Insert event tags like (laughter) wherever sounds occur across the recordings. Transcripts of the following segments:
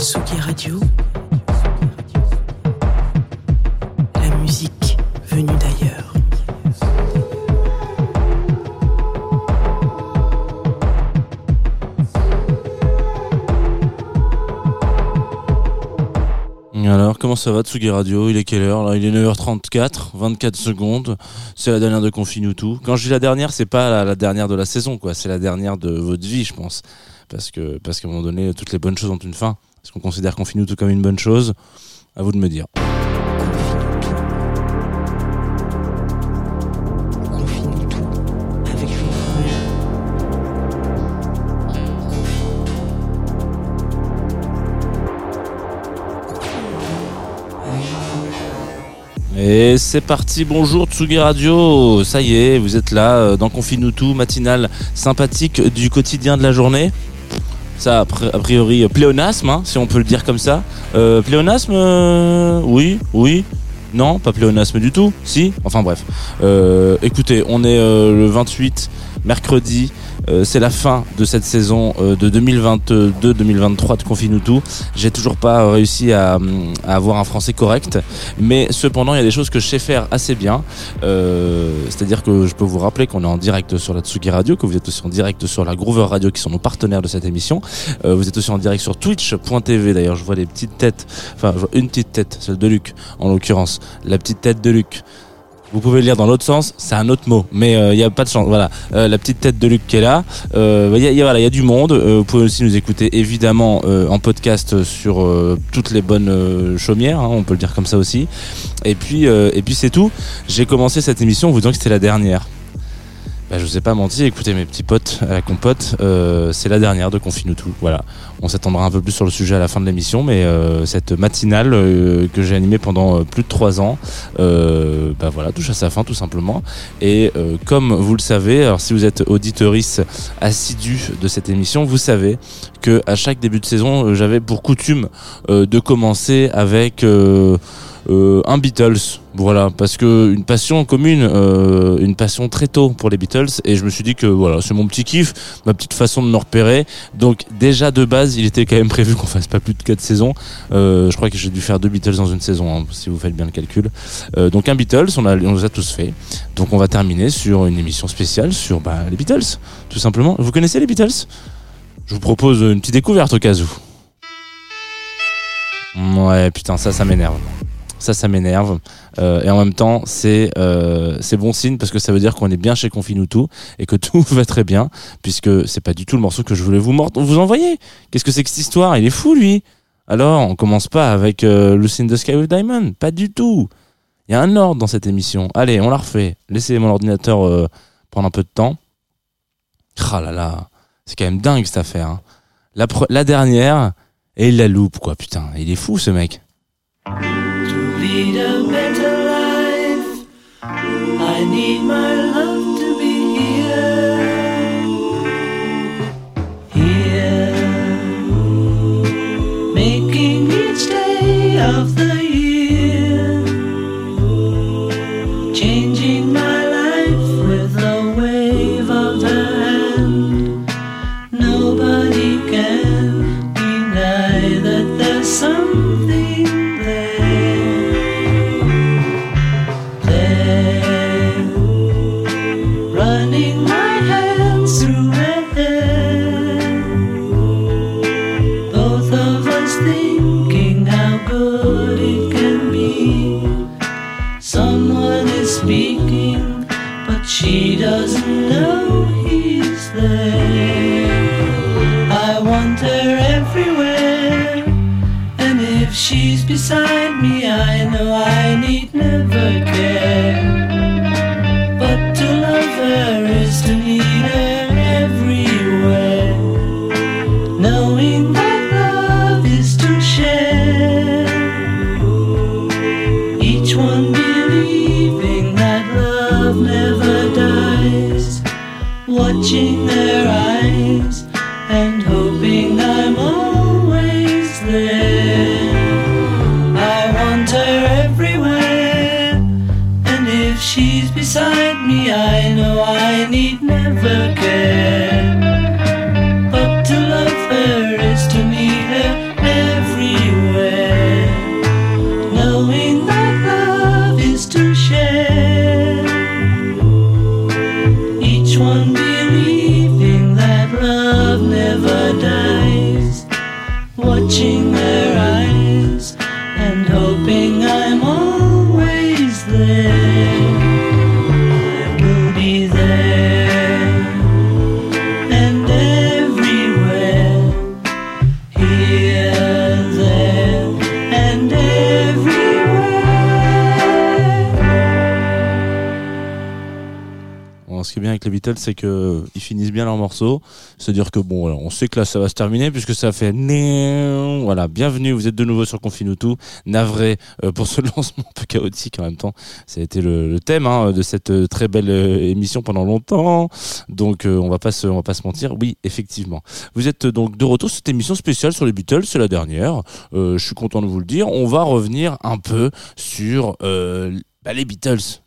Tsugi Radio. La musique venue d'ailleurs. Alors, comment ça va Tsugi Radio? Il est quelle heure Il est 9h34, 24 secondes. C'est la dernière de Confine tout. Quand je dis la dernière, c'est pas la, la dernière de la saison, quoi. C'est la dernière de votre vie, je pense. Parce que, parce qu'à un moment donné, toutes les bonnes choses ont une fin. Est-ce qu'on considère Confine tout comme une bonne chose? À vous de me dire. Et c'est parti, bonjour Tsugi Radio, ça y est, vous êtes là euh, dans Confine tout, matinale sympathique du quotidien de la journée. Ça, a pri- a priori, euh, pléonasme, hein, si on peut le dire comme ça. Euh, pléonasme, euh, oui, oui, non, pas pléonasme du tout, si, enfin bref. Écoutez, on est le 28, mercredi, euh, c'est la fin de cette saison euh, de 2022-2023 de Confine. J'ai toujours pas euh, réussi à, avoir un français correct, mais cependant, il y a des choses que je sais faire assez bien. C'est-à-dire que je peux vous rappeler qu'on est en direct sur la Tsugi Radio, que vous êtes aussi en direct sur la Groover Radio, qui sont nos partenaires de cette émission. Vous êtes aussi en direct sur Twitch.tv. D'ailleurs, je vois les petites têtes, enfin, je vois une petite tête, celle de Luc, en l'occurrence, la petite tête de Luc. Vous pouvez le lire dans l'autre sens, c'est un autre mot, mais il n'y a pas de chance. Voilà, Euh, la petite tête de Luc qui est là. Il y, a, y a- voilà, y a du monde. Euh, vous pouvez aussi nous écouter évidemment euh, en podcast sur euh, toutes les bonnes euh, chaumières, hein, on peut le dire comme ça aussi. Et puis, euh, et puis c'est tout. J'ai commencé cette émission en vous disant que c'était la dernière. Bah, je vous ai pas menti, écoutez mes petits potes à la compote, euh, c'est la dernière de Confine tout. Voilà, on s'attendra un peu plus sur le sujet à la fin de l'émission, mais euh, cette matinale euh, que j'ai animée pendant euh, plus de trois ans, euh, bah voilà, touche à sa fin tout simplement. Et euh, comme vous le savez, alors si vous êtes auditorice assidu de cette émission, vous savez que à chaque début de saison, euh, j'avais pour coutume euh, de commencer avec euh, euh, un Beatles. Voilà, parce que une passion commune, euh, une passion très tôt pour les Beatles, et je me suis dit que voilà, c'est mon petit kiff, ma petite façon de me repérer. Donc déjà de base, il était quand même prévu qu'on fasse pas plus de quatre saisons. Euh, je crois que j'ai dû faire deux Beatles dans une saison, hein, si vous faites bien le calcul. Euh, donc un Beatles, on, a, on les a tous fait. Donc on va terminer sur une émission spéciale sur bah, les Beatles, tout simplement. Vous connaissez les Beatles? Je vous propose une petite découverte au cas où. Ouais, putain, ça, ça m'énerve. Ça, ça m'énerve. Euh, et en même temps, c'est euh, c'est bon signe parce que ça veut dire qu'on est bien chez Confinutu et que (laughs) tout va très bien, puisque c'est pas du tout le morceau que je voulais vous, mord- vous envoyer. Qu'est-ce que c'est que cette histoire? Il est fou, lui. Alors, on commence pas avec euh, Lucy in the Sky with Diamond. Pas du tout. Il y a un ordre dans cette émission. Allez, on la refait. Laissez mon ordinateur euh, prendre un peu de temps. Ah c'est quand même dingue cette affaire. hein. La, la dernière, et il la loupe, quoi. Putain, il est fou ce mec. Lead a better life. I need my love to be here, here, making each day of the C'est que ils finissent bien leurs morceaux. C'est-à-dire que bon, on sait que là, ça va se terminer puisque ça fait voilà. Bienvenue, vous êtes de nouveau sur Confinutu. Navré euh, pour ce (laughs) lancement un peu chaotique en même temps. Ça a été le, thème hein, de cette euh, très belle euh, émission pendant longtemps. Donc, on va pas se, on va pas se mentir. Oui, effectivement. Vous êtes donc de retour sur cette émission spéciale sur les Beatles. C'est la dernière. Je suis content de vous le dire. On va revenir un peu sur bah, les Beatles.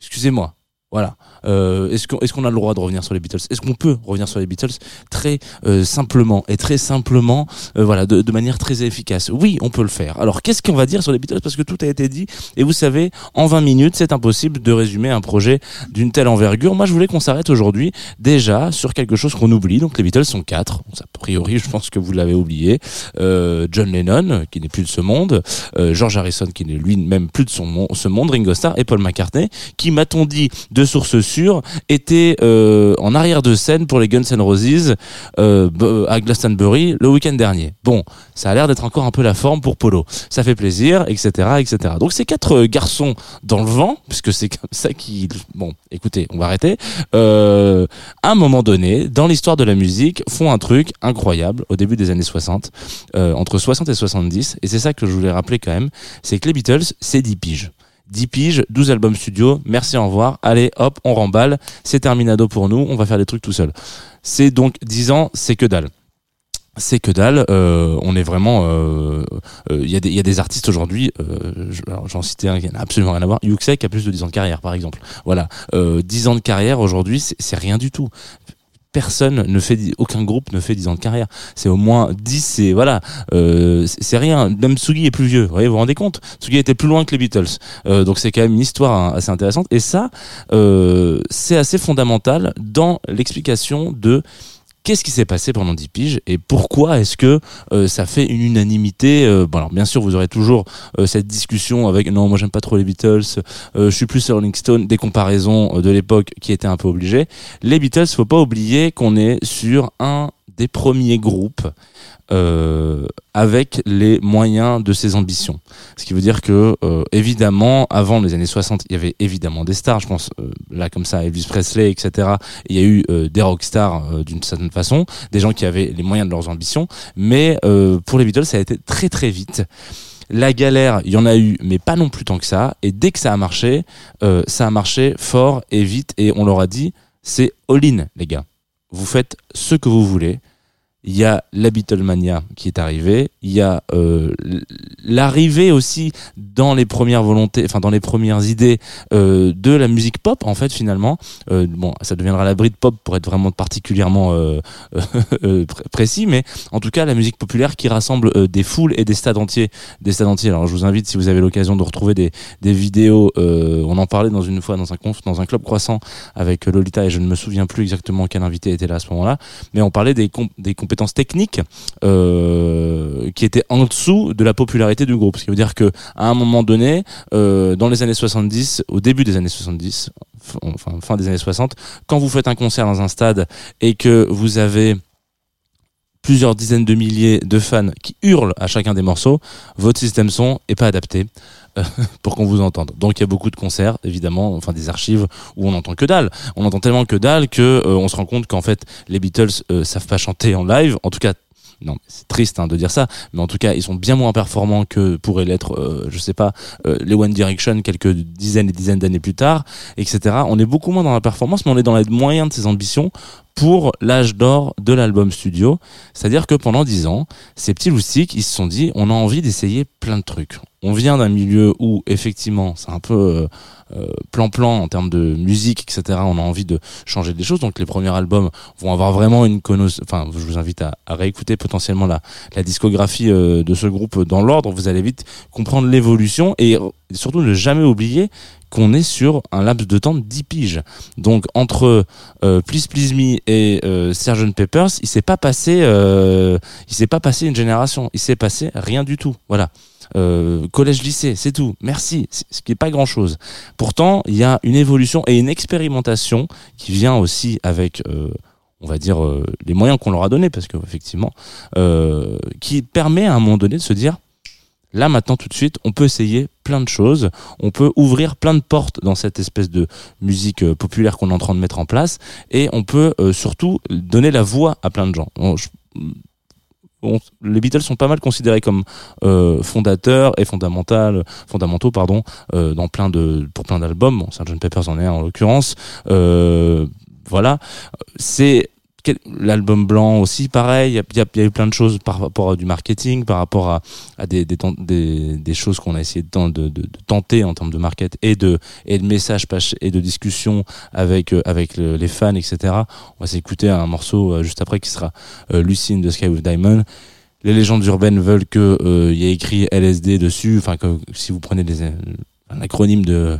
Excusez-moi. Voilà. Euh, est-ce qu'on a le droit de revenir sur les Beatles? Est-ce qu'on peut revenir sur les Beatles? Très euh, simplement et très simplement, euh, voilà, de, manière très efficace Oui, on peut le faire. Alors, qu'est-ce qu'on va dire sur les Beatles? Parce que tout a été dit. Et vous savez, en 20 minutes, c'est impossible de résumer un projet d'une telle envergure. Moi, je voulais qu'on s'arrête aujourd'hui déjà sur quelque chose qu'on oublie. Donc, les Beatles sont quatre. A priori, je pense que vous l'avez oublié. Euh, John Lennon, qui n'est plus de ce monde. George Harrison, qui n'est lui-même plus de ce monde. Ringo Starr et Paul McCartney, qui, m'a-t-on dit, de sources sûres, était euh, en arrière de scène pour les Guns N' Roses euh, à Glastonbury le week-end dernier. Bon, ça a l'air d'être encore un peu la forme pour Polo. Ça fait plaisir, etc., etc. Donc ces quatre euh, garçons dans le vent, puisque c'est comme ça qui... Bon, écoutez, on va arrêter. Euh, à un moment donné, dans l'histoire de la musique, font un truc incroyable au début des années 60, euh, entre 60 et 70, et c'est ça que je voulais rappeler quand même, c'est que les Beatles, c'est 10 piges. 10 piges, 12 albums studio, merci, au revoir, allez, hop, on remballe, c'est terminado pour nous, on va faire des trucs tout seul. C'est donc 10 ans, c'est que dalle. C'est que dalle, euh, on est vraiment... euh, euh, Il y, a des- il y a des artistes aujourd'hui, euh, j'en citais un qui n'a absolument rien à voir, Yuxek a plus de 10 ans de carrière par exemple. Voilà, euh, 10 ans de carrière aujourd'hui, c'est rien du tout personne ne fait aucun groupe ne fait 10 ans de carrière. C'est au moins 10 c'est voilà euh, c'est rien. Même Tsugi est plus vieux. Vous vous rendez compte? Tsugi était plus loin que les Beatles. Euh, donc c'est quand même une histoire hein, assez intéressante. Et ça euh, c'est assez fondamental dans l'explication de Qu'est-ce qui s'est passé pendant 10 piges et pourquoi est-ce que euh, ça fait une unanimité euh, bon alors bien sûr vous aurez toujours euh, cette discussion avec non moi j'aime pas trop les Beatles je suis plus Rolling Stone des comparaisons de l'époque qui étaient un peu obligées. Les Beatles, faut pas oublier qu'on est sur un des premiers groupes euh, avec les moyens de ses ambitions. Ce qui veut dire que, euh, évidemment, avant les années 60, il y avait évidemment des stars, je pense, euh, là comme ça, Elvis Presley, etc. Il y a eu euh, des rockstars euh, d'une certaine façon, des gens qui avaient les moyens de leurs ambitions, mais euh, pour les Beatles, ça a été très très vite. La galère, il y en a eu, mais pas non plus tant que ça. Et dès que ça a marché, ça a marché fort et vite. Et on leur a dit, c'est all-in, les gars. Vous faites ce que vous voulez. Il y a la Beatlemania qui est arrivée. Il y a euh, l'arrivée aussi dans les premières volontés, enfin dans les premières idées euh, de la musique pop en fait finalement. Euh, bon, ça deviendra la Britpop pour être vraiment particulièrement (laughs) pr- précis, mais en tout cas la musique populaire qui rassemble des foules et des stades entiers, des stades entiers. Alors je vous invite si vous avez l'occasion de retrouver des, vidéos. on en parlait dans une fois dans un conf, dans un club croissant avec Lolita et je ne me souviens plus exactement quel invité était là à ce moment-là, mais on parlait des, com- des compétences techniques euh, qui étaient en dessous de la popularité du groupe. Ce qui veut dire que à un moment donné, euh, dans les années 70, au début des années 70, f- enfin fin des années 60, quand vous faites un concert dans un stade et que vous avez plusieurs dizaines de milliers de fans qui hurlent à chacun des morceaux, votre système son est pas adapté. (laughs) pour qu'on vous entende. Donc il y a beaucoup de concerts, évidemment, enfin des archives où on entend que dalle. On entend tellement que dalle que euh, on se rend compte qu'en fait les Beatles euh, savent pas chanter en live. En tout cas, non, c'est triste hein, de dire ça, mais en tout cas, ils sont bien moins performants que pourraient l'être, euh, je sais pas, euh, les One Direction quelques dizaines et dizaines d'années plus tard, etc. On est beaucoup moins dans la performance, mais on est dans les moyens de ses ambitions pour l'âge d'or de l'album studio. C'est-à-dire que pendant dix ans, ces petits loustiques, ils se sont dit, on a envie d'essayer plein de trucs. On vient d'un milieu où, effectivement, c'est un peu euh, euh, plan-plan en termes de musique, etc. On a envie de changer des choses. Donc les premiers albums vont avoir vraiment une connotation. Enfin, je vous invite à, réécouter potentiellement la, la discographie euh, de ce groupe dans l'ordre. Vous allez vite comprendre l'évolution et surtout ne jamais oublier qu'on est sur un laps de temps de 10 piges. Donc entre euh, Please Please Me et euh, Peppers, il s'est pas passé euh, il s'est pas passé une génération, il s'est passé rien du tout. Voilà. Euh, collège lycée, c'est tout. Merci, ce qui est pas grand-chose. Pourtant, il y a une évolution et une expérimentation qui vient aussi avec on va dire les moyens qu'on leur a donnés parce que effectivement qui permet à un moment donné de se dire Là maintenant tout de suite, on peut essayer plein de choses, on peut ouvrir plein de portes dans cette espèce de musique euh, populaire qu'on est en train de mettre en place, et on peut euh, surtout donner la voix à plein de gens. Les Beatles sont pas mal considérés comme euh, fondateurs et fondamentaux, pardon, dans plein de pour plein d'albums. Bon, Sgt Pepper's en est en l'occurrence. Voilà, c'est l'album blanc aussi pareil il y a, eu plein de choses par rapport à du marketing par rapport à, des, choses qu'on a essayé de, ten- de, de, de tenter en termes de market et de de messages et de discussion avec euh, les fans etc on va s'écouter un morceau euh, juste après qui sera euh, Lucy in the Sky with Diamond. Les légendes urbaines veulent que euh, il y ait écrit LSD dessus enfin si vous prenez un acronyme de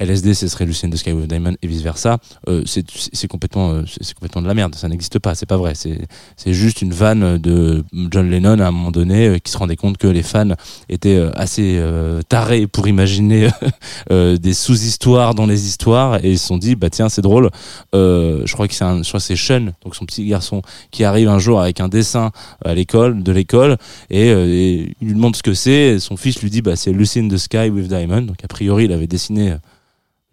LSD, ce serait the Sky with Diamond et vice versa. Euh, c'est complètement, euh, c'est complètement de la merde. Ça n'existe pas. C'est pas vrai. C'est juste une vanne de John Lennon à un moment donné euh, qui se rendait compte que les fans étaient euh, assez euh, tarés pour imaginer (laughs) des sous-histoires dans les histoires et ils se sont dit bah tiens c'est drôle. Je crois que c'est je crois c'est Sean, donc son petit garçon qui arrive un jour avec un dessin à l'école de l'école et, il lui demande ce que c'est. Son fils lui dit bah c'est Lucy in the Sky with Diamond. Donc a priori il avait dessiné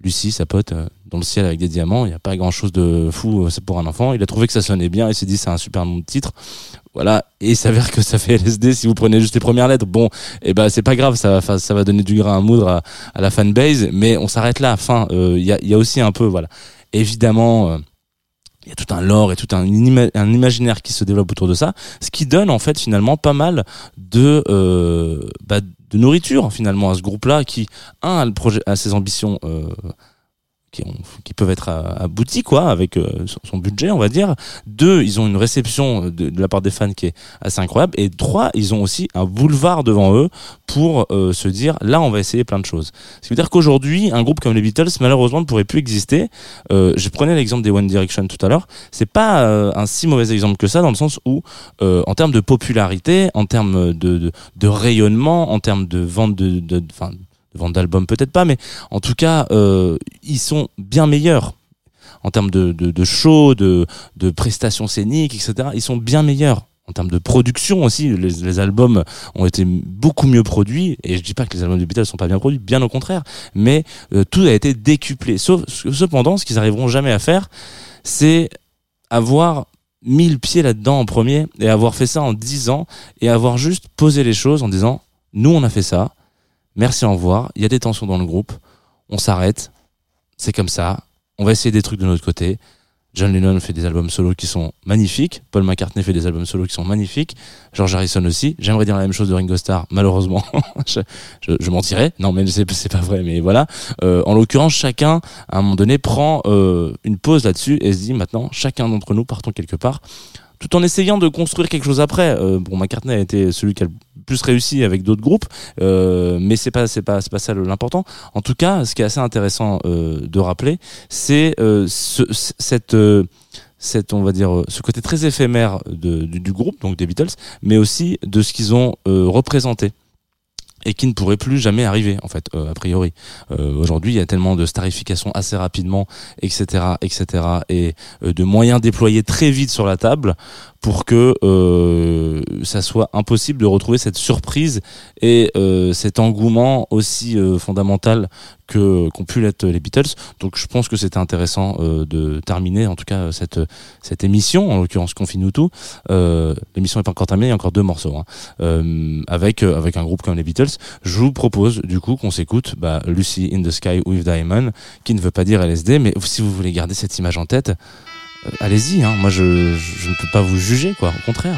Lucie, sa pote, euh, dans le ciel avec des diamants. Il n'y a pas grand chose de fou euh, c'est pour un enfant. Il a trouvé que ça sonnait bien. Il s'est dit c'est un super nom de titre. Voilà. Et il s'avère que ça fait LSD si vous prenez juste les premières lettres. Bon, et ben c'est pas grave. Ça va, ça va donner du grain à moudre à, à la fanbase. Mais on s'arrête là. Enfin, euh, il y, a, y a aussi un peu, voilà. Évidemment. euh, il y a tout un lore et tout un, un imaginaire qui se développe autour de ça, ce qui donne en fait finalement pas mal de euh, bah, de nourriture finalement à ce groupe-là qui un a le projet a ses ambitions euh, qui, peuvent être abouties quoi avec euh, son, budget on va dire. Deux ils ont une réception de, la part des fans qui est assez incroyable. Et trois ils ont aussi un boulevard devant eux pour euh, se dire là on va essayer plein de choses. Ce qui veut dire qu'aujourd'hui un groupe comme les Beatles malheureusement ne pourrait plus exister. Euh, je prenais l'exemple des One Direction tout à l'heure. C'est pas un si mauvais exemple que ça dans le sens où en termes de popularité en termes de, rayonnement en termes de vente de vente d'albums peut-être pas mais en tout cas euh, ils sont bien meilleurs en termes de, de, de show de, de prestations scéniques etc ils sont bien meilleurs en termes de production aussi, les, albums ont été beaucoup mieux produits. Et je dis pas que les albums des Beatles sont pas bien produits, bien au contraire. Mais euh, tout a été décuplé. Sauf, cependant, ce qu'ils arriveront jamais à faire, c'est avoir mis le pied là-dedans en premier et avoir fait ça en 10 ans et avoir juste posé les choses en disant nous on a fait ça, merci au revoir, il y a des tensions dans le groupe, on s'arrête, c'est comme ça, on va essayer des trucs de notre côté. John Lennon fait des albums solo qui sont magnifiques, Paul McCartney fait des albums solo qui sont magnifiques, George Harrison aussi. J'aimerais dire la même chose de Ringo Starr, malheureusement, (laughs) je, je, je mentirais. Non, mais c'est c'est pas vrai, mais voilà. Euh, en l'occurrence, chacun à un moment donné prend euh, une pause là-dessus et se dit maintenant, chacun d'entre nous partons quelque part, tout en essayant de construire quelque chose après. Euh, bon, McCartney a été celui qui a le plus réussi avec d'autres groupes, euh, mais c'est pas c'est pas c'est pas ça l'important. En tout cas, ce qui est assez intéressant euh, de rappeler, c'est euh, ce, cette cette on va dire ce côté très éphémère de, du, groupe donc des Beatles mais aussi de ce qu'ils ont représenté et qui ne pourrait plus jamais arriver en fait euh, a priori. Euh, aujourd'hui il y a tellement de starification assez rapidement etc etc et euh, de moyens déployés très vite sur la table pour que ça soit impossible de retrouver cette surprise et cet engouement aussi fondamental que qu'ont pu l'être les Beatles donc je pense que c'était intéressant euh, de terminer en tout cas cette cette émission en l'occurrence Confine-nous tout euh, l'émission n'est pas encore terminée il y a encore deux morceaux hein. Euh, avec euh, avec un groupe comme les Beatles je vous propose du coup qu'on s'écoute bah, Lucy in the Sky with Diamond, qui ne veut pas dire LSD, mais si vous voulez garder cette image en tête, euh, allez-y. Hein. Moi, je, je ne peux pas vous juger, quoi. Au contraire.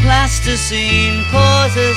plasticine pauses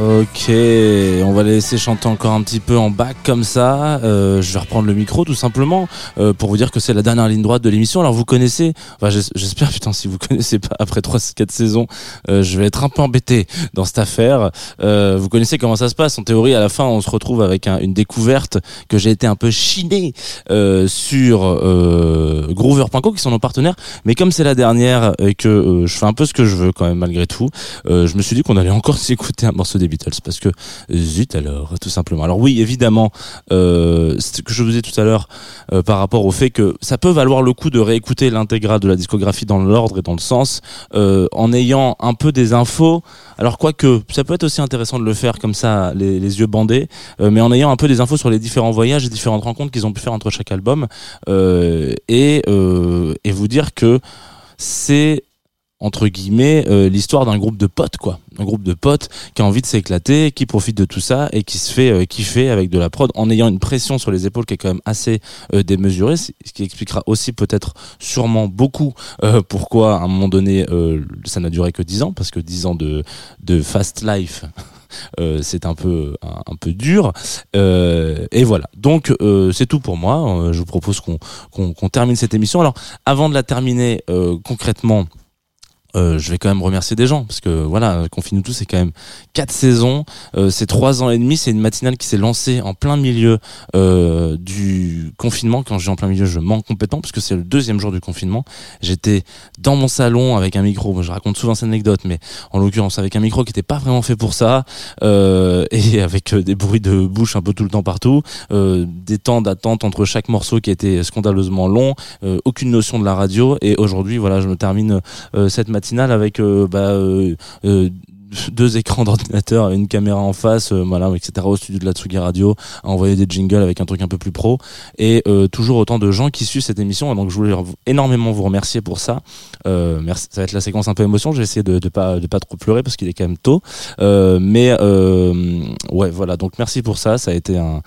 Ok, on va les laisser chanter encore un petit peu en bac comme ça. Euh, je vais reprendre le micro tout simplement euh, pour vous dire que c'est la dernière ligne droite de l'émission. Alors vous connaissez, enfin j'es- j'espère (laughs) putain si vous connaissez pas après 3 4 saisons, euh, je vais être un peu embêté dans cette affaire. Euh, vous connaissez comment ça se passe en théorie à la fin on se retrouve avec un- une découverte que j'ai été un peu chiné euh, sur euh, groover.co qui sont nos partenaires, mais comme c'est la dernière et que je fais un peu ce que je veux quand même malgré tout, je me suis dit qu'on allait encore (laughs) s'écouter un morceau Beatles parce que zut alors tout simplement. Alors oui évidemment euh, ce que je vous disais tout à l'heure euh, par rapport au fait que ça peut valoir le coup de réécouter l'intégrale de la discographie dans l'ordre et dans le sens euh, en ayant un peu des infos. Alors quoique ça peut être aussi intéressant de le faire comme ça les, yeux bandés, mais en ayant un peu des infos sur les différents voyages et différentes rencontres qu'ils ont pu faire entre chaque album et et vous dire que c'est entre guillemets euh, l'histoire d'un groupe de potes quoi. Un groupe de potes qui a envie de s'éclater qui profite de tout ça et qui se fait euh, kiffer avec de la prod. En ayant une pression sur les épaules qui est quand même assez euh, démesurée ce qui expliquera aussi peut-être sûrement beaucoup pourquoi à un moment donné ça n'a duré que 10 ans parce que 10 ans de de fast life (laughs) c'est un peu un, peu dur. Et voilà. Donc c'est tout pour moi. Je vous propose qu'on qu'on termine cette émission. Alors avant de la terminer concrètement euh, je vais quand même remercier des gens parce que voilà, Confine tous c'est quand même quatre saisons, euh, c'est trois ans et demi, c'est une matinale qui s'est lancée en plein milieu euh, du confinement. Quand je dis en plein milieu, je mens complètement parce que c'est le deuxième jour du confinement. J'étais dans mon salon avec un micro. Je raconte souvent cette anecdote, mais en l'occurrence avec un micro qui n'était pas vraiment fait pour ça euh, et (laughs) avec euh, des bruits de bouche un peu tout le temps partout, euh, des temps d'attente entre chaque morceau qui était scandaleusement long, aucune notion de la radio. Et aujourd'hui, voilà, je me termine cette matinale avec euh, bah, euh, euh, deux écrans d'ordinateur, une caméra en face, euh, voilà, etc. au studio de la Tsugi Radio, à envoyer des jingles avec un truc un peu plus pro, et euh, toujours autant de gens qui suivent cette émission. Donc je voulais énormément vous remercier pour ça. Euh, merci. Ça va être la séquence un peu émotion. Je vais essayer de, de pas de pas trop pleurer parce qu'il est quand même tôt. Euh, mais euh, ouais, voilà. Donc merci pour ça. Ça a été un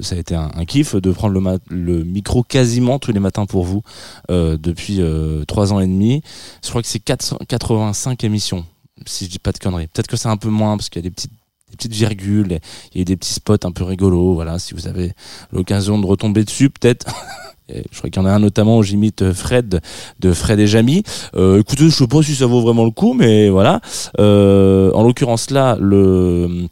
ça a été un, kiff de prendre le, le micro quasiment tous les matins pour vous depuis trois ans et demi. Je crois que c'est 485 émissions, si je dis pas de conneries. Peut-être que c'est un peu moins parce qu'il y a des petites virgules, il y a des petits spots un peu rigolos, voilà, si vous avez l'occasion de retomber dessus, peut-être. (laughs) Je crois qu'il y en a un notamment où j'imite Fred de Fred et Jamy. Euh, écoutez, je sais pas si ça vaut vraiment le coup, mais voilà. Euh, en l'occurrence là, le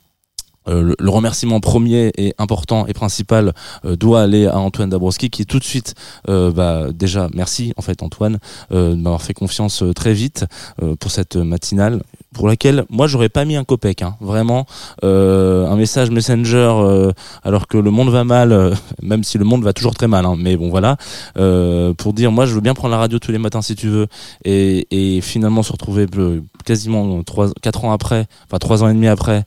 euh, le, le remerciement premier et important et principal euh, doit aller à Antoine Dabrowski qui tout de suite euh, bah, déjà merci en fait Antoine euh, de m'avoir fait confiance euh, très vite euh, pour cette matinale pour laquelle moi j'aurais pas mis un copec hein. vraiment euh, un message messenger euh, alors que le monde va mal euh, même si le monde va toujours très mal hein. mais bon voilà pour dire moi je veux bien prendre la radio tous les matins si tu veux et, et finalement se retrouver quasiment trois quatre ans après enfin trois ans et demi après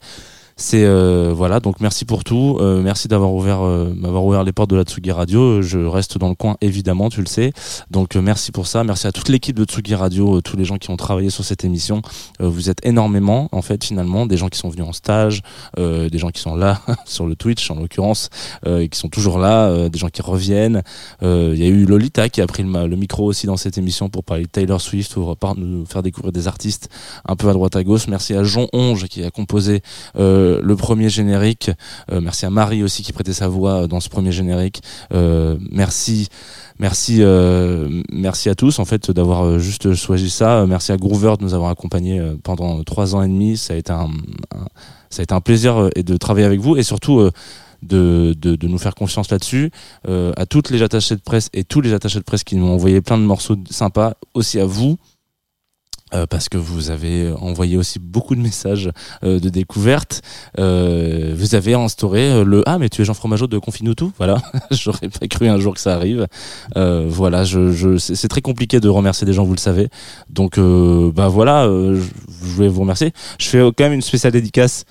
c'est euh, voilà donc merci pour tout. Euh, merci d'avoir ouvert euh, m'avoir ouvert les portes de la Tsugi Radio. Je reste dans le coin évidemment tu le sais. Donc euh, merci pour ça. Merci à toute l'équipe de Tsugi Radio euh, tous les gens qui ont travaillé sur cette émission. Euh, vous êtes énormément en fait finalement des gens qui sont venus en stage des gens qui sont là (laughs) sur le Twitch en l'occurrence et qui sont toujours là des gens qui reviennent. Il y a eu Lolita qui a pris le, micro aussi dans cette émission pour parler de Taylor Swift ou nous faire découvrir des artistes un peu à droite à gauche. Merci à Jean Onge qui a composé euh, le premier générique. Euh, merci à Marie aussi qui prêtait sa voix euh, dans ce premier générique. Euh, merci. Merci, euh, merci à tous en fait d'avoir euh, juste choisi ça. Euh, Merci à Groover de nous avoir accompagnés euh, pendant trois ans et demi. Ça a été un, ça a été un plaisir euh, de travailler avec vous et surtout euh, de, de, nous faire confiance là-dessus. Euh, à toutes les attachés de presse et tous les attachés de presse qui nous ont envoyé plein de morceaux sympas. Aussi à vous euh, parce que vous avez envoyé aussi beaucoup de messages euh, de découverte. Euh, vous avez instauré le ah mais tu es Jean Fromageau de Confinutu, voilà. (laughs) J'aurais pas cru un jour que ça arrive. Voilà, c'est très compliqué de remercier des gens, vous le savez. Donc bah voilà, je, je voulais vous remercier. Je fais quand même une spéciale dédicace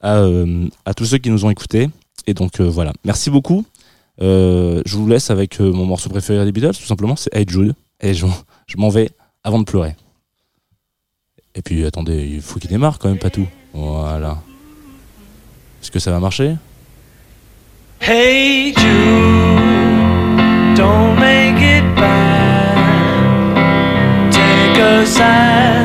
à, tous ceux qui nous ont écoutés. Et donc voilà, merci beaucoup. Je vous laisse avec mon morceau préféré des Beatles, tout simplement, c'est Hey Jude. Et je m'en vais avant de pleurer. Et puis attendez, il faut qu'il démarre quand même, pas tout. Voilà. Est-ce que ça va marcher? Hey don't make it bad. Take a sad